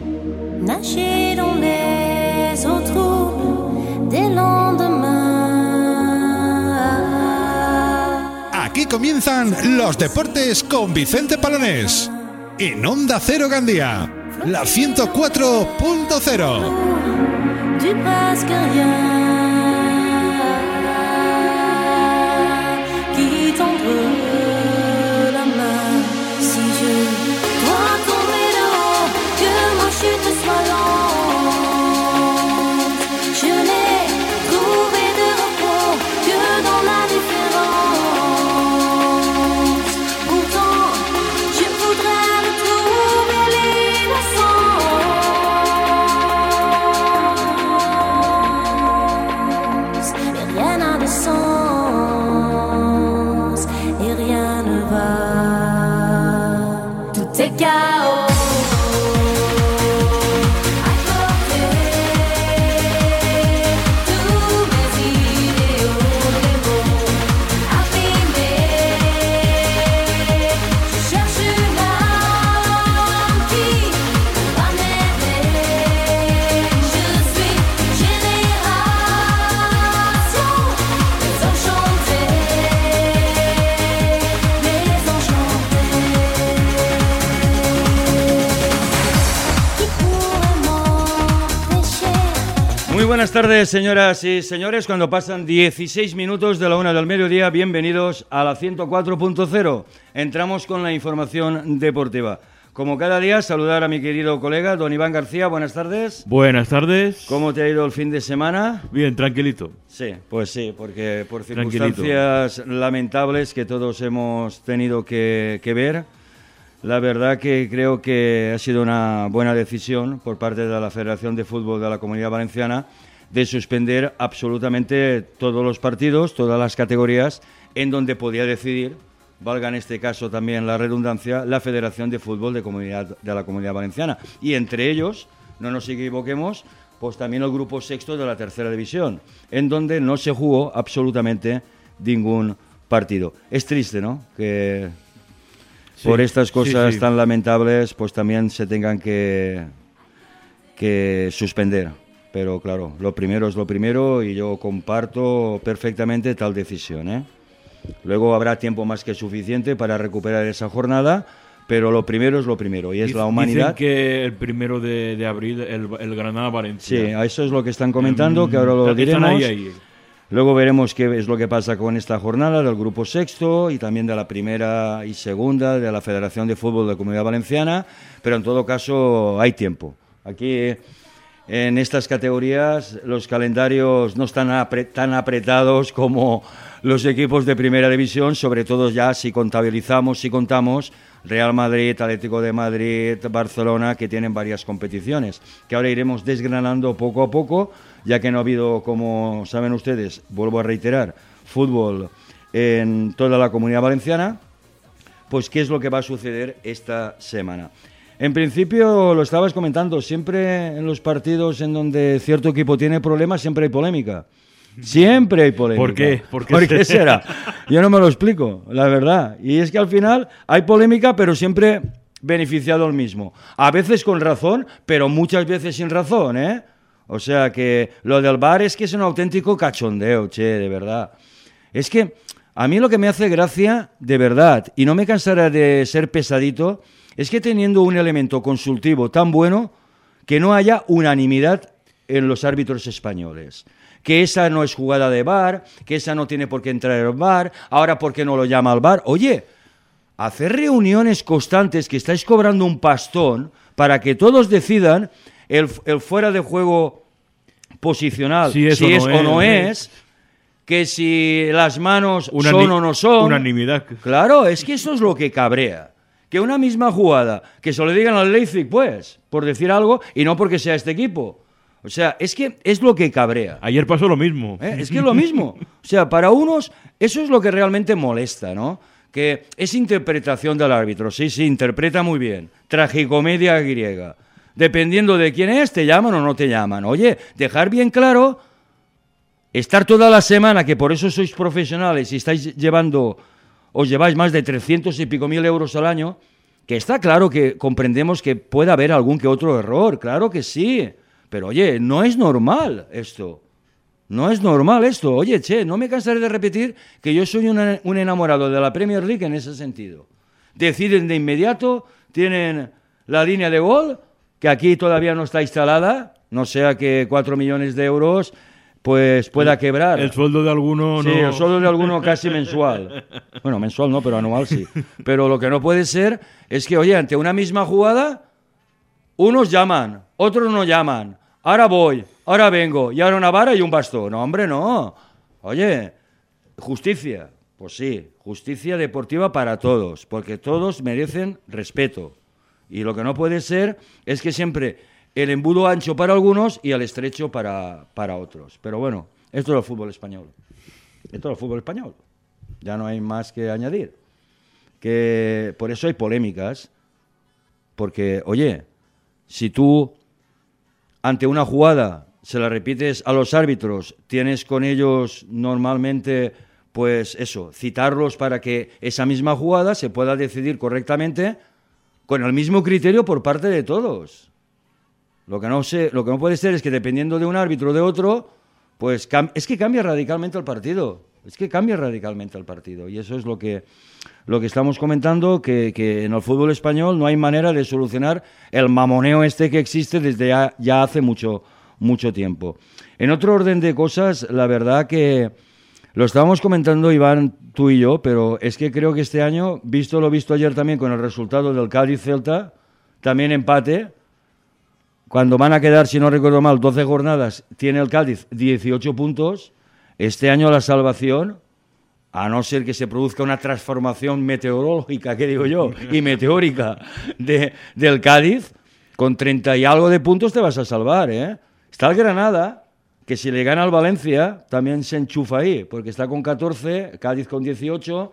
Nager dans les eaux troubles des lendemains. Aquí comienzan los deportes con Vicente Palonés. En Onda Cero Gandía, la 104.0. tardes, señoras y señores. Cuando pasan 16 minutos de la una del mediodía, bienvenidos a la 104.0. Entramos con la información deportiva. Como cada día, saludar a mi querido colega, don Iván García. Buenas tardes. Buenas tardes. ¿Cómo te ha ido el fin de semana? Bien, tranquilito. Sí, pues sí, porque por circunstancias lamentables que todos hemos tenido que, que ver, la verdad que creo que ha sido una buena decisión por parte de la Federación de Fútbol de la Comunidad Valenciana de suspender absolutamente todos los partidos, todas las categorías en donde podía decidir, valga en este caso también la redundancia, la Federación de Fútbol de, Comunidad, de la Comunidad Valenciana. Y entre ellos, no nos equivoquemos, pues también el grupo sexto de la tercera división, en donde no se jugó absolutamente ningún partido. Es triste, ¿no? Que Sí, por estas sí, cosas sí. tan lamentables, pues también se tengan que, que suspender. Pero claro, lo primero es lo primero y yo comparto perfectamente tal decisión. ¿eh? Luego habrá tiempo más que suficiente para recuperar esa jornada, pero lo primero es lo primero y es la humanidad. Dicen que el primero de, de abril el, el Granada-Valencia. Sí, eso es lo que están comentando, que ahora lo diremos. ahí, ahí. Luego veremos qué es lo que pasa con esta jornada del grupo sexto y también de la primera y segunda de la Federación de Fútbol de Comunidad Valenciana, pero en todo caso hay tiempo. Aquí en estas categorías los calendarios no están tan apretados como los equipos de primera división, sobre todo ya si contabilizamos, si contamos Real Madrid, Atlético de Madrid, Barcelona, que tienen varias competiciones, que ahora iremos desgranando poco a poco, ya que no ha habido, como saben ustedes, vuelvo a reiterar, fútbol en toda la comunidad valenciana, pues qué es lo que va a suceder esta semana. En principio, lo estabas comentando, siempre en los partidos en donde cierto equipo tiene problemas, siempre hay polémica. Siempre hay polémica. ¿Por qué? ¿Por qué ¿Por qué será? Yo no me lo explico, la verdad. Y es que al final hay polémica, pero siempre beneficiado el mismo. A veces con razón, pero muchas veces sin razón, ¿eh? O sea que lo del bar es que es un auténtico cachondeo, che, de verdad. Es que a mí lo que me hace gracia, de verdad, y no me cansará de ser pesadito, es que teniendo un elemento consultivo tan bueno, que no haya unanimidad en los árbitros españoles. Que esa no es jugada de bar, que esa no tiene por qué entrar el bar, ahora por qué no lo llama al bar. Oye, hacer reuniones constantes que estáis cobrando un pastón para que todos decidan el, el fuera de juego posicional, Si es o es no o no es. es, que si las manos Unani- son o no son. Unanimidad. Claro, es que eso es lo que cabrea. Que una misma jugada, que se lo digan al Leipzig, pues, por decir algo, y no porque sea este equipo. O sea, es que es lo que cabrea. Ayer pasó lo mismo. ¿eh? Es que es lo mismo. O sea, para unos, eso es lo que realmente molesta, ¿no? Que es interpretación del árbitro. Sí, sí, interpreta muy bien. Tragicomedia griega. Dependiendo de quién es, te llaman o no te llaman. Oye, dejar bien claro, estar toda la semana, que por eso sois profesionales y estáis llevando, os lleváis más de 300 y pico mil euros al año, Que está claro que comprendemos que puede haber algún que otro error, claro que sí. Pero oye, no es normal esto. No es normal esto. Oye, che, no me cansaré de repetir que yo soy un enamorado de la Premier League en ese sentido. Deciden de inmediato, tienen la línea de gol, que aquí todavía no está instalada, no sea que cuatro millones de euros pues pueda quebrar. El sueldo de alguno Sí, no. el sueldo de alguno casi mensual. Bueno, mensual no, pero anual sí. Pero lo que no puede ser es que, oye, ante una misma jugada, unos llaman, otros no llaman. Ahora voy, ahora vengo, y ahora una vara y un bastón. No, hombre, no. Oye, justicia. Pues sí, justicia deportiva para todos, porque todos merecen respeto. Y lo que no puede ser es que siempre el embudo ancho para algunos y el estrecho para, para otros. Pero bueno, esto es el fútbol español. Esto es el fútbol español. Ya no hay más que añadir. Que por eso hay polémicas. Porque, oye, si tú ante una jugada se la repites a los árbitros, tienes con ellos normalmente, pues eso, citarlos para que esa misma jugada se pueda decidir correctamente con el mismo criterio por parte de todos. Lo que no sé, lo que no puede ser es que dependiendo de un árbitro o de otro, pues es que cambia radicalmente el partido. Es que cambia radicalmente el partido. Y eso es lo que, lo que estamos comentando, que, que en el fútbol español no hay manera de solucionar el mamoneo este que existe desde ya, ya hace mucho, mucho tiempo. En otro orden de cosas, la verdad que lo estábamos comentando Iván, tú y yo, pero es que creo que este año, visto lo visto ayer también con el resultado del Cádiz-Celta, también empate, cuando van a quedar, si no recuerdo mal, 12 jornadas, tiene el Cádiz 18 puntos. Este año la salvación, a no ser que se produzca una transformación meteorológica, que digo yo, y meteórica de, del Cádiz, con 30 y algo de puntos te vas a salvar. ¿eh? Está el Granada, que si le gana al Valencia, también se enchufa ahí, porque está con 14, Cádiz con 18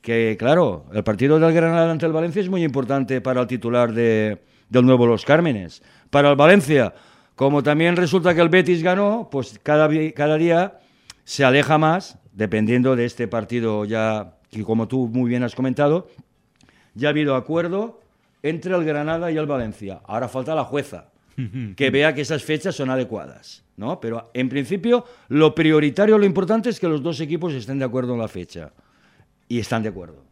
que claro, el partido del Granada ante el Valencia es muy importante para el titular de, del nuevo Los Cármenes. Para el Valencia, como también resulta que el Betis ganó, pues cada, día se aleja más, dependiendo de este partido ya, que como tú muy bien has comentado, ya ha habido acuerdo entre el Granada y el Valencia. Ahora falta la jueza, que vea que esas fechas son adecuadas. ¿no? Pero en principio, lo prioritario, lo importante es que los dos equipos estén de acuerdo en la fecha y están de acuerdo.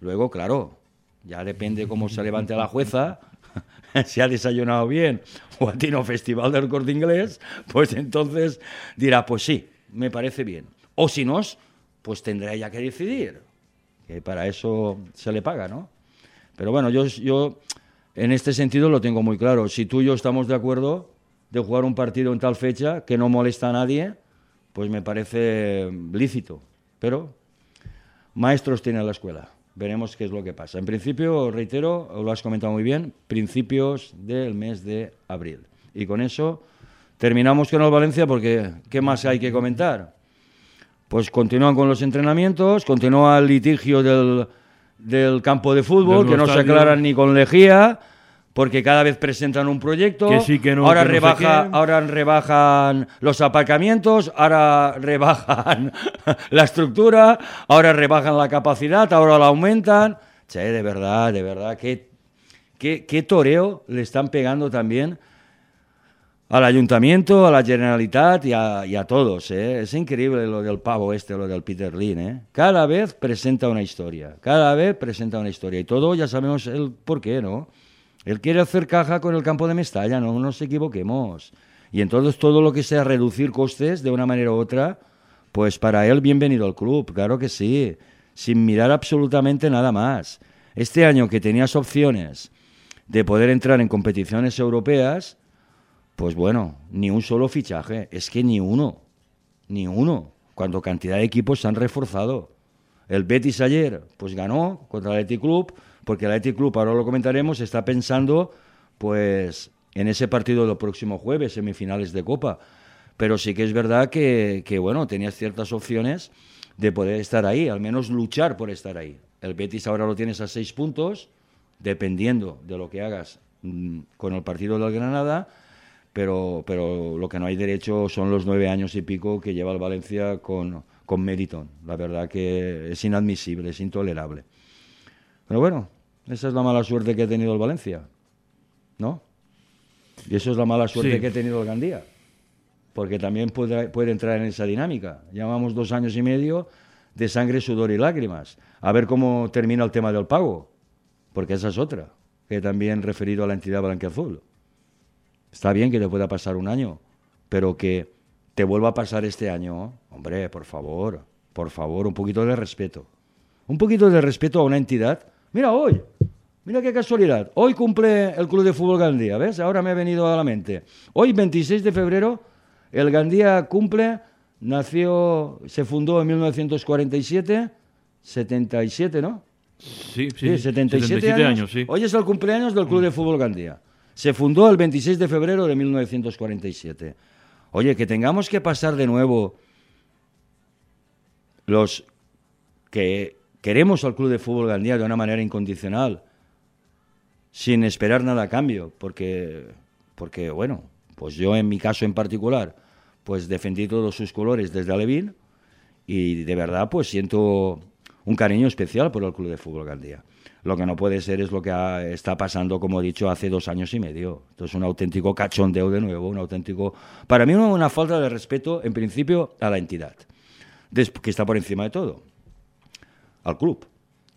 Luego, claro, ya depende cómo se levante la jueza, si ha desayunado bien o a Tino Festival del Corte Inglés, pues entonces dirá, pues sí, me parece bien. O si no, pues tendrá ya que decidir, que para eso se le paga, ¿no? Pero bueno, yo, yo en este sentido lo tengo muy claro. Si tú y yo estamos de acuerdo de jugar un partido en tal fecha que no molesta a nadie, pues me parece lícito. Pero maestros tiene la escuela. Veremos qué es lo que pasa. En principio, reitero, lo has comentado muy bien, principios del mes de abril. Y con eso terminamos con el Valencia porque ¿qué más hay que comentar? Pues continúan con los entrenamientos, continúa el litigio del, del campo de fútbol, Del que no se aclaran ni con lejía, porque cada vez presentan un proyecto. Que sí, que no, ahora, que no sé rebaja, ahora rebajan los aparcamientos, ahora rebajan la estructura, ahora rebajan la capacidad, ahora la aumentan. Che, de verdad, de verdad, qué, qué, qué toreo le están pegando también al ayuntamiento, a la Generalitat y a, y a todos. ¿eh? Es increíble lo del pavo este, lo del Peter Lin. ¿eh? Cada vez presenta una historia, cada vez presenta una historia. Y todo ya sabemos el por qué, ¿no? Él quiere hacer caja con el campo de Mestalla, no nos equivoquemos. Y entonces todo lo que sea reducir costes de una manera u otra, pues para él bienvenido al club, claro que sí, sin mirar absolutamente nada más. Este año que tenías opciones de poder entrar en competiciones europeas, pues bueno, ni un solo fichaje, es que ni uno, ni uno, cuando cantidad de equipos se han reforzado. El Betis ayer, pues ganó contra el Athletic Club, porque el Athletic Club, ahora lo comentaremos, está pensando, pues, en ese partido del próximo jueves, semifinales de Copa. Pero sí que es verdad que, que, bueno, tenías ciertas opciones de poder estar ahí, al menos luchar por estar ahí. El Betis ahora lo tienes a seis puntos, dependiendo de lo que hagas mm, con el partido del Granada, pero, pero lo que no hay derecho son los nueve años y pico que lleva el Valencia con, con Meriton. La verdad que es inadmisible, es intolerable. Pero bueno, Esa es la mala suerte que ha tenido el Valencia, ¿no? Y eso es la mala suerte Sí. que ha tenido el Gandía, porque también puede, puede entrar en esa dinámica. Llevamos dos años y medio de sangre, sudor y lágrimas. A ver cómo termina el tema del pago, porque esa es otra, que también referido a la entidad blanquiazul. Está bien que te pueda pasar un año, pero que te vuelva a pasar este año, hombre, por favor, por favor, un poquito de respeto. Un poquito de respeto a una entidad. Mira hoy, mira qué casualidad. Hoy cumple el Club de Fútbol Gandía, ¿ves? Ahora me ha venido a la mente. Hoy, 26 de febrero, el Gandía cumple, nació, se fundó en 1947, 77, ¿no? Sí, Sí, sí, 77, años. sí. Hoy es el cumpleaños del Club de Fútbol Gandía. Se fundó el 26 de febrero de 1947. Oye, que tengamos que pasar de nuevo los que queremos al Club de Fútbol Gandía de una manera incondicional, sin esperar nada a cambio, porque, porque bueno, pues yo en mi caso en particular, pues defendí todos sus colores desde Alevín y de verdad pues siento un cariño especial por el Club de Fútbol Gandía. Lo que no puede ser es lo que está pasando, como he dicho, hace dos años y medio. Esto es un auténtico cachondeo de nuevo, un auténtico... Para mí una, falta de respeto, en principio, a la entidad, que está por encima de todo, al club.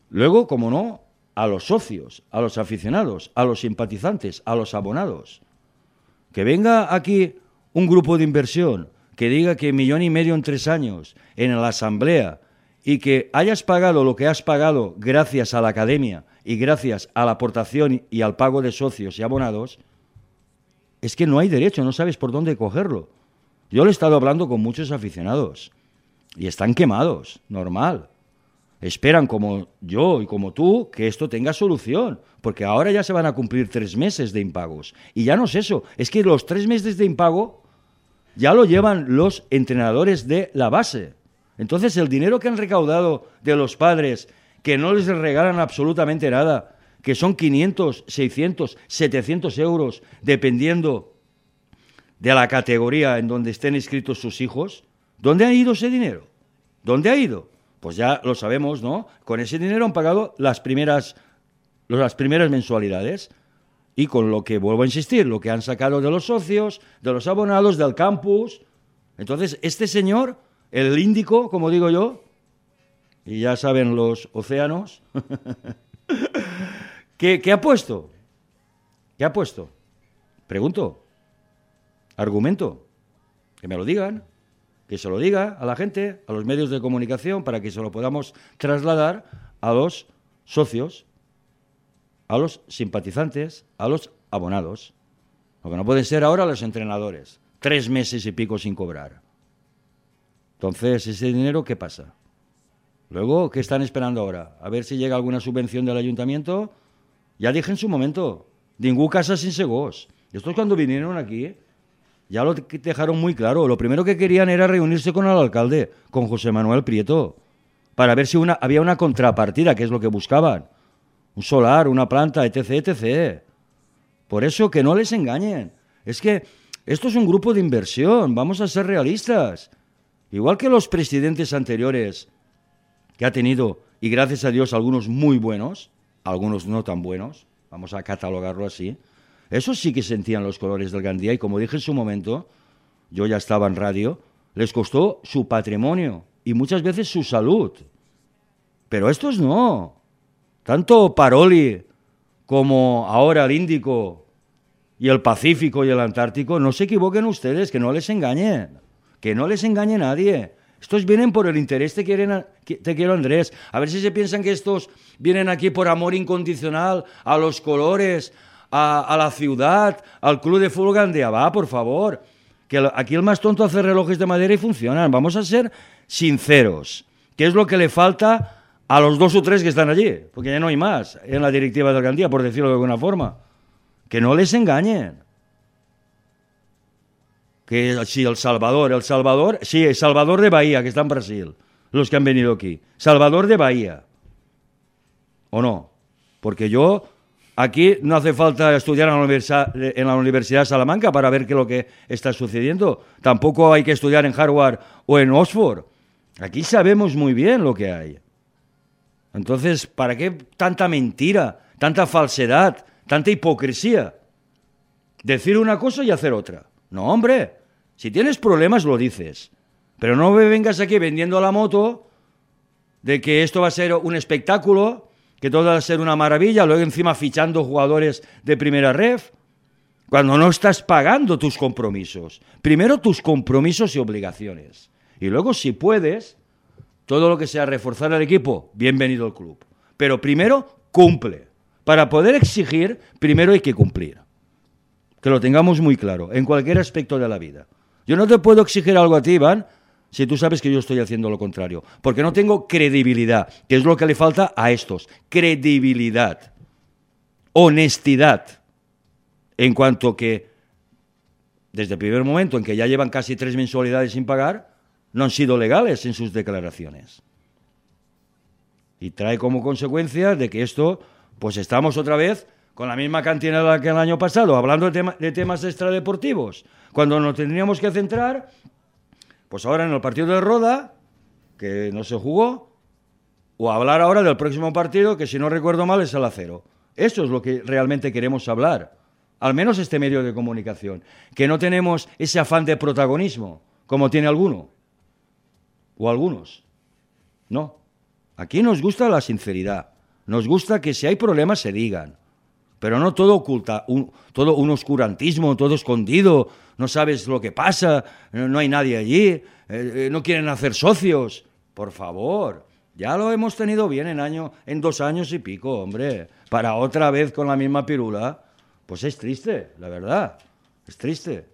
Luego, como no, a los socios, a los aficionados, a los simpatizantes, a los abonados. Que venga aquí un grupo de inversión que diga que millón y medio en tres años en la asamblea y que hayas pagado lo que has pagado gracias a la academia y gracias a la aportación y al pago de socios y abonados, es que no hay derecho, no sabes por dónde cogerlo. Yo le he estado hablando con muchos aficionados y están quemados, normal. Esperan como yo y como tú que esto tenga solución, porque ahora ya se van a cumplir tres meses de impagos. Y ya no es eso, es que los tres meses de impago ya lo llevan los entrenadores de la base. Entonces el dinero que han recaudado de los padres, que no les regalan absolutamente nada, que son 500, 600, 700 euros, dependiendo de la categoría en donde estén inscritos sus hijos, ¿dónde ha ido ese dinero? ¿Dónde ha ido? Pues ya lo sabemos, ¿no? Con ese dinero han pagado las primeras, las primeras mensualidades. Y con lo que, vuelvo a insistir, lo que han sacado de los socios, de los abonados, del campus. Entonces, este señor, el índico, como digo yo, y ya saben los océanos, ¿qué, qué ha puesto? ¿Qué ha puesto? Pregunto. Argumento. Que me lo digan. Que se lo diga a la gente, a los medios de comunicación, para que se lo podamos trasladar a los socios, a los simpatizantes, a los abonados. Lo que no puede ser ahora los entrenadores. Tres meses y pico sin cobrar. Entonces, ese dinero, ¿qué pasa? Luego, ¿qué están esperando ahora? A ver si llega alguna subvención del ayuntamiento. Ya dije en su momento, ningún casa sin segos. Estos cuando vinieron aquí, ya lo dejaron muy claro. Lo primero que querían era reunirse con el alcalde, con José Manuel Prieto, para ver si había una contrapartida, que es lo que buscaban. Un solar, una planta, etc., etc. Por eso que no les engañen. Es que esto es un grupo de inversión, vamos a ser realistas. Igual que los presidentes anteriores que ha tenido, y gracias a Dios algunos muy buenos, algunos no tan buenos, vamos a catalogarlo así, esos sí que sentían los colores del Gandía y como dije en su momento, yo ya estaba en radio, les costó su patrimonio y muchas veces su salud. Pero estos no. Tanto Paroli como ahora el Índico y el Pacífico y el Antártico, no se equivoquen ustedes, que no les engañen, que no les engañe nadie. Estos vienen por el interés, te, quieren te quiero Andrés. A ver si se piensan que estos vienen aquí por amor incondicional a los colores, a, la ciudad, al club de fútbol Gandía. Va, por favor. Que aquí el más tonto hace relojes de madera y funcionan. Vamos a ser sinceros. ¿Qué es lo que le falta a los dos o tres que están allí? Porque ya no hay más en la directiva del Gandía, por decirlo de alguna forma. Que no les engañen. Que si El Salvador, El Salvador, sí, El Salvador de Bahía, que está en Brasil, los que han venido aquí. Salvador de Bahía. ¿O no? Porque yo, aquí no hace falta estudiar en la, Universidad, en la Universidad de Salamanca para ver qué es lo que está sucediendo. Tampoco hay que estudiar en Harvard o en Oxford. Aquí sabemos muy bien lo que hay. Entonces, ¿para qué tanta mentira? tanta falsedad, tanta hipocresía. Decir una cosa y hacer otra. No, hombre, si tienes problemas lo dices. Pero no me vengas aquí vendiendo la moto de que esto va a ser un espectáculo, que todo va a ser una maravilla, luego encima fichando jugadores de primera ref, cuando no estás pagando tus compromisos. Primero tus compromisos y obligaciones. Y luego, si puedes, todo lo que sea reforzar al equipo, bienvenido al club. Pero primero, cumple. Para poder exigir, primero hay que cumplir. Que lo tengamos muy claro, en cualquier aspecto de la vida. Yo no te puedo exigir algo a ti, Iván, si tú sabes que yo estoy haciendo lo contrario. Porque no tengo credibilidad, que es lo que le falta a estos. Credibilidad. Honestidad. En cuanto que, desde el primer momento en que ya llevan casi tres mensualidades sin pagar, no han sido legales en sus declaraciones. Y trae como consecuencia de que esto, pues estamos otra vez con la misma cantidad que el año pasado, hablando de, de temas extradeportivos, cuando nos tendríamos que centrar pues ahora en el partido de Roda, que no se jugó, o hablar ahora del próximo partido, que si no recuerdo mal es el acero. Eso es lo que realmente queremos hablar. Al menos este medio de comunicación. Que no tenemos ese afán de protagonismo, como tiene alguno. O algunos. No. Aquí nos gusta la sinceridad. Nos gusta que si hay problemas se digan. Pero no todo oculta, todo un oscurantismo, todo escondido, no sabes lo que pasa, no hay nadie allí, eh, eh, no quieren hacer socios. Por favor, ya lo hemos tenido bien en, año, en dos años y pico, hombre. Para otra vez con la misma pirula, pues es triste, la verdad, es triste.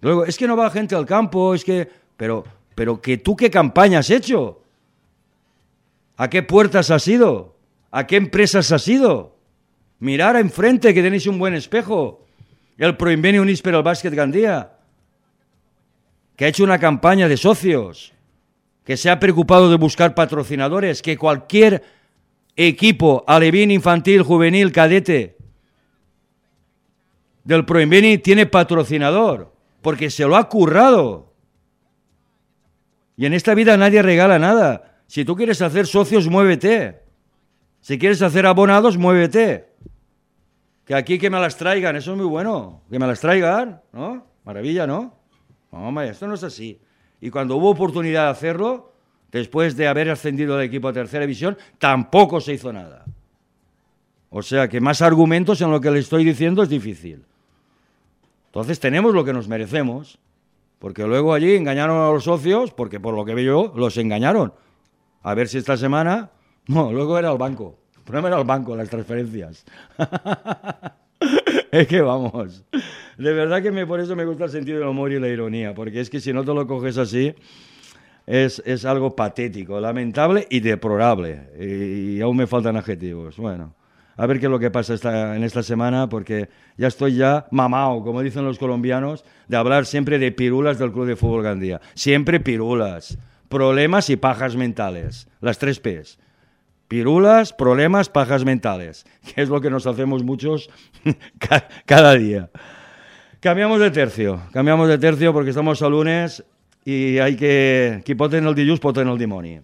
Luego, es que no va gente al campo, es que... Pero, pero que tú qué campaña has hecho? ¿A qué puertas has ido? ¿A qué empresas has ido? Mirar enfrente que tenéis un buen espejo el Proinveni Unís per el Bàsquet Gandía, que ha hecho una campaña de socios, que se ha preocupado de buscar patrocinadores, que cualquier equipo alevín, infantil, juvenil, cadete del Proinveni tiene patrocinador, porque se lo ha currado. Y en esta vida nadie regala nada. Si tú quieres hacer socios, muévete. Si quieres hacer abonados, muévete. Que aquí que me las traigan, eso es muy bueno. Que me las traigan, ¿no? Maravilla, ¿no? No, hombre, esto no es así. Y cuando hubo oportunidad de hacerlo, después de haber ascendido el equipo a tercera división, tampoco se hizo nada. O sea que más argumentos en lo que le estoy diciendo es difícil. Entonces tenemos lo que nos merecemos, porque luego allí engañaron a los socios, porque por lo que veo yo, los engañaron. A ver si esta semana... No, luego era el banco era el banco, las transferencias. es que vamos. De verdad que me, por eso me gusta el sentido del humor y la ironía, porque es que si no te lo coges así, es, es algo patético, lamentable y deplorable. Y, y, aún me faltan adjetivos. Bueno, a ver qué es lo que pasa esta, en esta semana, porque ya estoy ya mamao, como dicen los colombianos, de hablar siempre de pirulas del Club de Fútbol Gandía. Siempre pirulas. Problemas y pajas mentales. Las tres P's Pirulas, problemas, pajas mentales, que es lo que nos hacemos muchos cada día. Cambiamos de tercio, cambiamos de tercio porque estamos a lunes y hay que... Qui en el dilluns en el dimoni.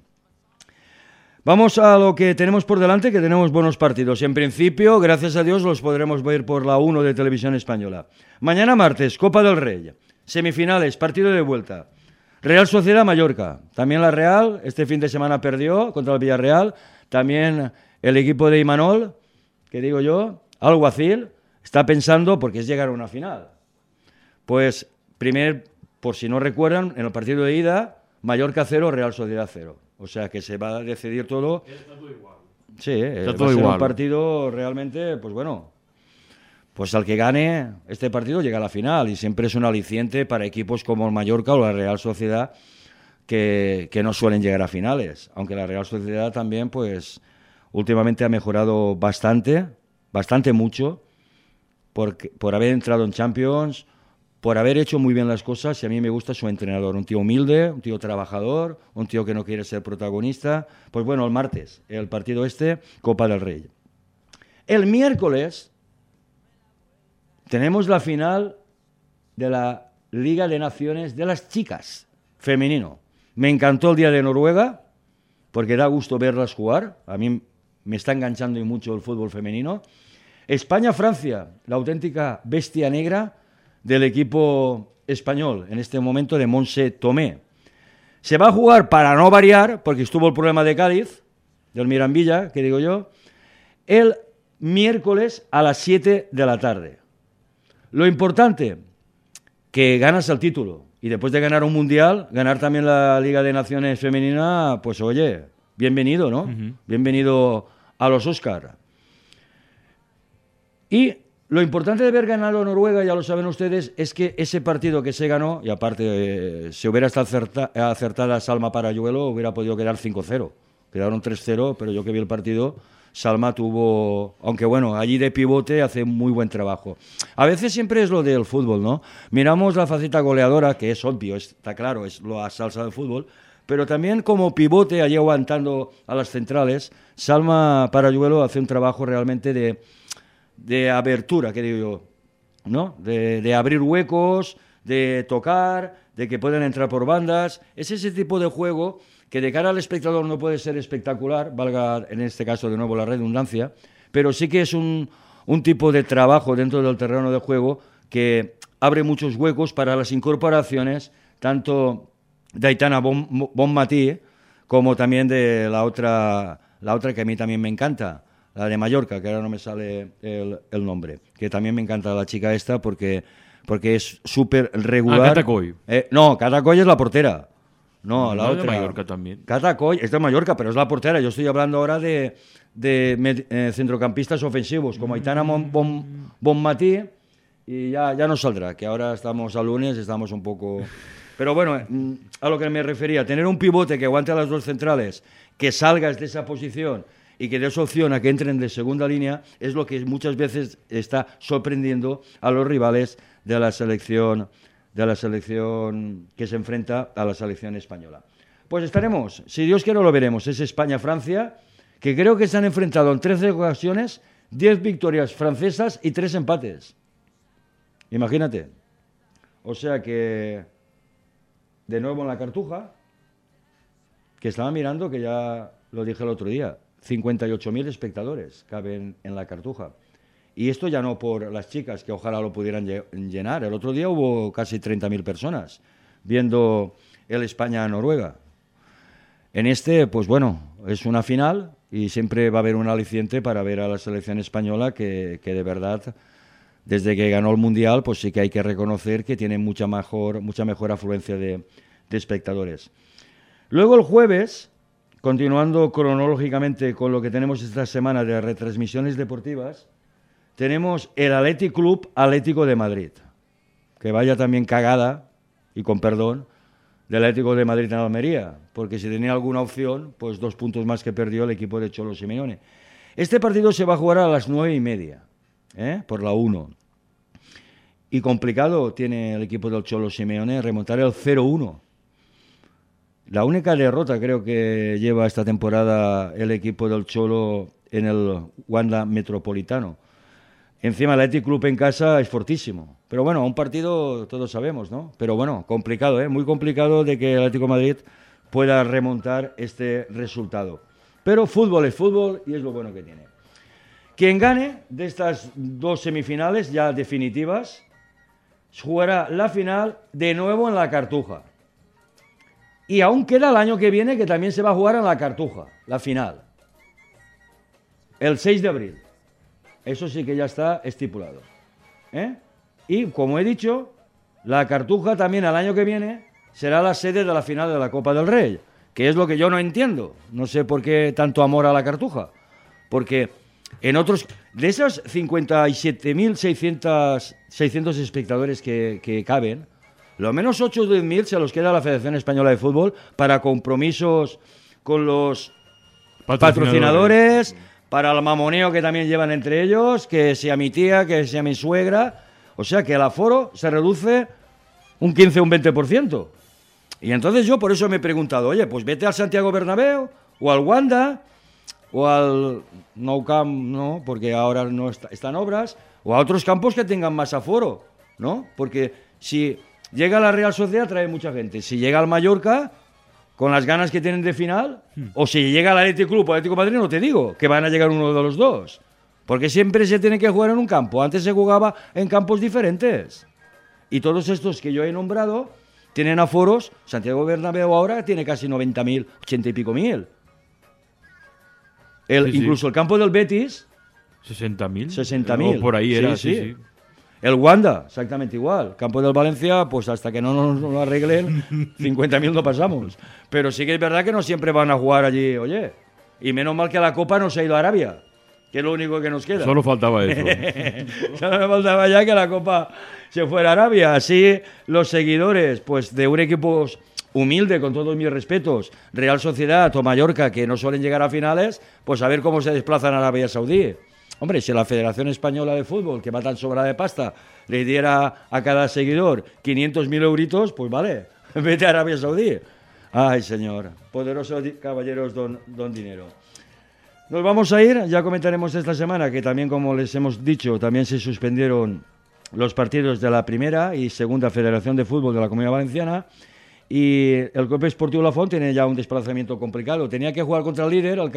Vamos a lo que tenemos por delante, que tenemos buenos partidos. En principio, gracias a Dios, los podremos ver por la 1 de Televisión Española. Mañana martes, Copa del Rey. Semifinales, partido de vuelta. Real Sociedad Mallorca. También la Real, este fin de semana perdió contra el Villarreal. También el equipo de Imanol, que digo yo, Alguacil, está pensando, porque es llegar a una final. Pues, primer, por si no recuerdan, en el partido de ida, Mallorca 0, Real Sociedad 0. O sea que se va a decidir todo. Está todo igual. Sí, eh, Está todo igual. un partido realmente, pues bueno, pues al que gane este partido llega a la final y siempre es un aliciente para equipos como el Mallorca o la Real Sociedad que, no suelen llegar a finales. Aunque la Real Sociedad también, pues, últimamente ha mejorado bastante, bastante mucho, por, por haber entrado en Champions, por haber hecho muy bien las cosas y a mí me gusta su entrenador, un tío humilde, un tío trabajador, un tío que no quiere ser protagonista. Pues bueno, el martes, el partido este, Copa del Rey. El miércoles tenemos la final de la Liga de Naciones de las chicas, femenino. Me encantó el día de Noruega, porque da gusto verlas jugar. A mí me está enganchando y mucho el fútbol femenino. España-Francia, la auténtica bestia negra del equipo español, en este momento de Monse Tomé. Se va a jugar para no variar, porque estuvo el problema de Cádiz, del Mirambilla, que digo yo, el miércoles a las 7 de la tarde. Lo importante, que ganas el título. Y después de ganar un mundial, ganar también la Liga de Naciones Femenina, pues oye, bienvenido, ¿no? Bienvenido a los Oscar. Y lo importante de haber ganado Noruega, ya lo saben ustedes, es que ese partido que se ganó, y aparte, eh, si hubiera estado acerta- acertada Salma Parayuelo, hubiera podido quedar 5-0. Quedaron 3-0, pero yo que vi el partido, Salma tuvo, aunque bueno, allí de pivote hace muy buen trabajo. A veces siempre es lo del fútbol, ¿no? Miramos la faceta goleadora, que es obvio, está claro, es la salsa del fútbol, pero también como pivote, allí aguantando a las centrales, Salma Parayuelo hace un trabajo realmente de, de abertura, que digo yo, ¿no? De, de abrir huecos, de tocar, de que puedan entrar por bandas. Es ese tipo de juego que de cara al espectador no puede ser espectacular, valga en este caso de nuevo la redundancia, pero sí que es un, un tipo de trabajo dentro del terreno de juego que abre muchos huecos para las incorporaciones, tanto de Aitana Bon- Bonmatí como también de la otra, la otra que a mí también me encanta, la de Mallorca, que ahora no me sale el, el nombre, que también me encanta la chica esta porque, porque es súper regular. Ah, Cata Coy. Eh, no, Cata Coy es la portera. No, la ¿No es de otra. Mallorca también? Cata Coy es de Mallorca, pero es la portera. Yo estoy hablando ahora de, de eh, centrocampistas ofensivos, como Aitana Mon- Bon- Bonmatí, y ya, ya nos saldrá, que ahora estamos a lunes, estamos un poco... Pero bueno, mm, a lo que me refería, tener un pivote que aguante a las dos centrales, que salgas de esa posición y que des opción a que entren de segunda línea, es lo que muchas veces está sorprendiendo a los rivales de la selección, de la selección que se enfrenta a la selección española. Pues estaremos, si Dios quiere lo veremos, es España-Francia, que creo que se han enfrentado en 13 ocasiones, 10 victorias francesas y 3 empates. Imagínate. O sea que, de nuevo en la cartuja, que estaba mirando, que ya lo dije el otro día, 58.000 espectadores caben en la cartuja. Y esto ya no por las chicas, que ojalá lo pudieran lle- llenar. El otro día hubo casi 30.000 personas viendo el España-Noruega. En este, pues bueno, es una final y siempre va a haber un aliciente para ver a la selección española que, que de verdad, desde que ganó el Mundial, pues sí que hay que reconocer que tiene mucha mejor, mucha mejor afluencia de espectadores. Luego el jueves, continuando cronológicamente con lo que tenemos esta semana de retransmisiones deportivas, tenemos el Athletic Club Atlético de Madrid, que vaya también cagada, y con perdón, del Atlético de Madrid en Almería, porque si tenía alguna opción, pues dos puntos más que perdió el equipo de Cholo Simeone. Este partido se va a jugar a las nueve y media, ¿eh? por la 1. Y complicado tiene el equipo del Cholo Simeone remontar el 0-1. La única derrota creo que lleva esta temporada el equipo del Cholo en el Wanda Metropolitano. Encima el Athletic Club en casa es fortísimo. Pero bueno, un partido todos sabemos, ¿no? Pero bueno, complicado, ¿eh? Muy complicado de que el Atlético Madrid pueda remontar este resultado. Pero fútbol es fútbol y es lo bueno que tiene. Quien gane de estas dos semifinales ya definitivas jugará la final de nuevo en la Cartuja. Y aún queda el año que viene que también se va a jugar en la Cartuja, la final. El 6 de abril. Eso sí que ya está estipulado. ¿eh? Y como he dicho, la Cartuja también al año que viene será la sede de la final de la Copa del Rey, que es lo que yo no entiendo. No sé por qué tanto amor a la Cartuja. Porque en otros, de esos 57.600 600 espectadores que, que caben, lo menos 8 o 10.000 se los queda a la Federación Española de Fútbol para compromisos con los patrocinadores, para el mamoneo que también llevan entre ellos, que sea mi tía, que sea mi suegra. O sea que el aforo se reduce un 15 o un 20%. Y entonces yo por eso me he preguntado, oye, pues vete al Santiago Bernabéu o al Wanda o al Nou Camp, no, porque ahora no está- están obras, o a otros campos que tengan más aforo, ¿no? Porque si llega la Real Sociedad trae mucha gente, si llega al Mallorca con las ganas que tienen de final, o si llega al Atlético Club o Atlético de Madrid, no te digo, que van a llegar uno de los dos. Porque siempre se tiene que jugar en un campo. Antes se jugaba en campos diferentes. Y todos estos que yo he nombrado tienen aforos. Santiago Bernabéu ahora tiene casi 90.000, 80 y pico mil. El, Sí, sí. Incluso el campo del Betis, 60.000. 60.000. O Por ahí era, sí. sí, sí. El Wanda, exactamente igual. Campo del Valencia, pues hasta que no nos lo arreglen, 50.000 no pasamos. Pero sí que es verdad que no siempre van a jugar allí, oye. Y menos mal que la Copa no se ha ido a Arabia, que es lo único que nos queda. Solo faltaba eso. Solo me faltaba ya que la Copa se fuera a Arabia. Así los seguidores pues de un equipo humilde, con todos mis respetos, Real Sociedad o Mallorca, que no suelen llegar a finales, pues a ver cómo se desplazan a Arabia Saudí. Hombre, si la Federación Española de Fútbol, que va tan sobra de pasta, le diera a cada seguidor 500.000 euritos, pues vale, vete a Arabia Saudí. Ay, señor, poderosos di- caballeros don, dinero. Nos vamos a ir, ya comentaremos esta semana que también, como les hemos dicho, también se suspendieron los partidos de la primera y segunda Federación de Fútbol de la Comunidad Valenciana y el Club Esportivo Lafont tiene ya un desplazamiento complicado. Tenía que jugar contra el líder, el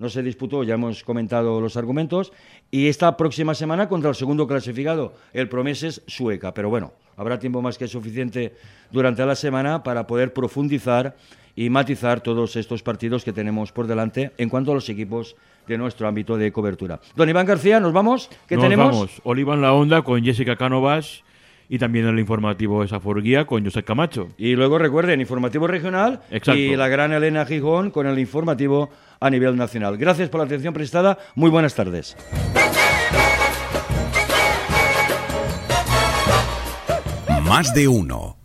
no se disputó, ya hemos comentado los argumentos, y esta próxima semana contra el segundo clasificado, el Promeses Sueca. Pero bueno, habrá tiempo más que suficiente durante la semana para poder profundizar y matizar todos estos partidos que tenemos por delante en cuanto a los equipos de nuestro ámbito de cobertura. Don Iván García, ¿nos vamos? ¿Qué Nos tenemos? vamos. Oliva en la onda con Jessica Cánovas y también el informativo Esa Forguía con Josep Camacho. Y luego recuerden, informativo regional Exacto. y la gran Elena Gijón con el informativo a nivel nacional. Gracias por la atención prestada. Muy buenas tardes. Más de uno.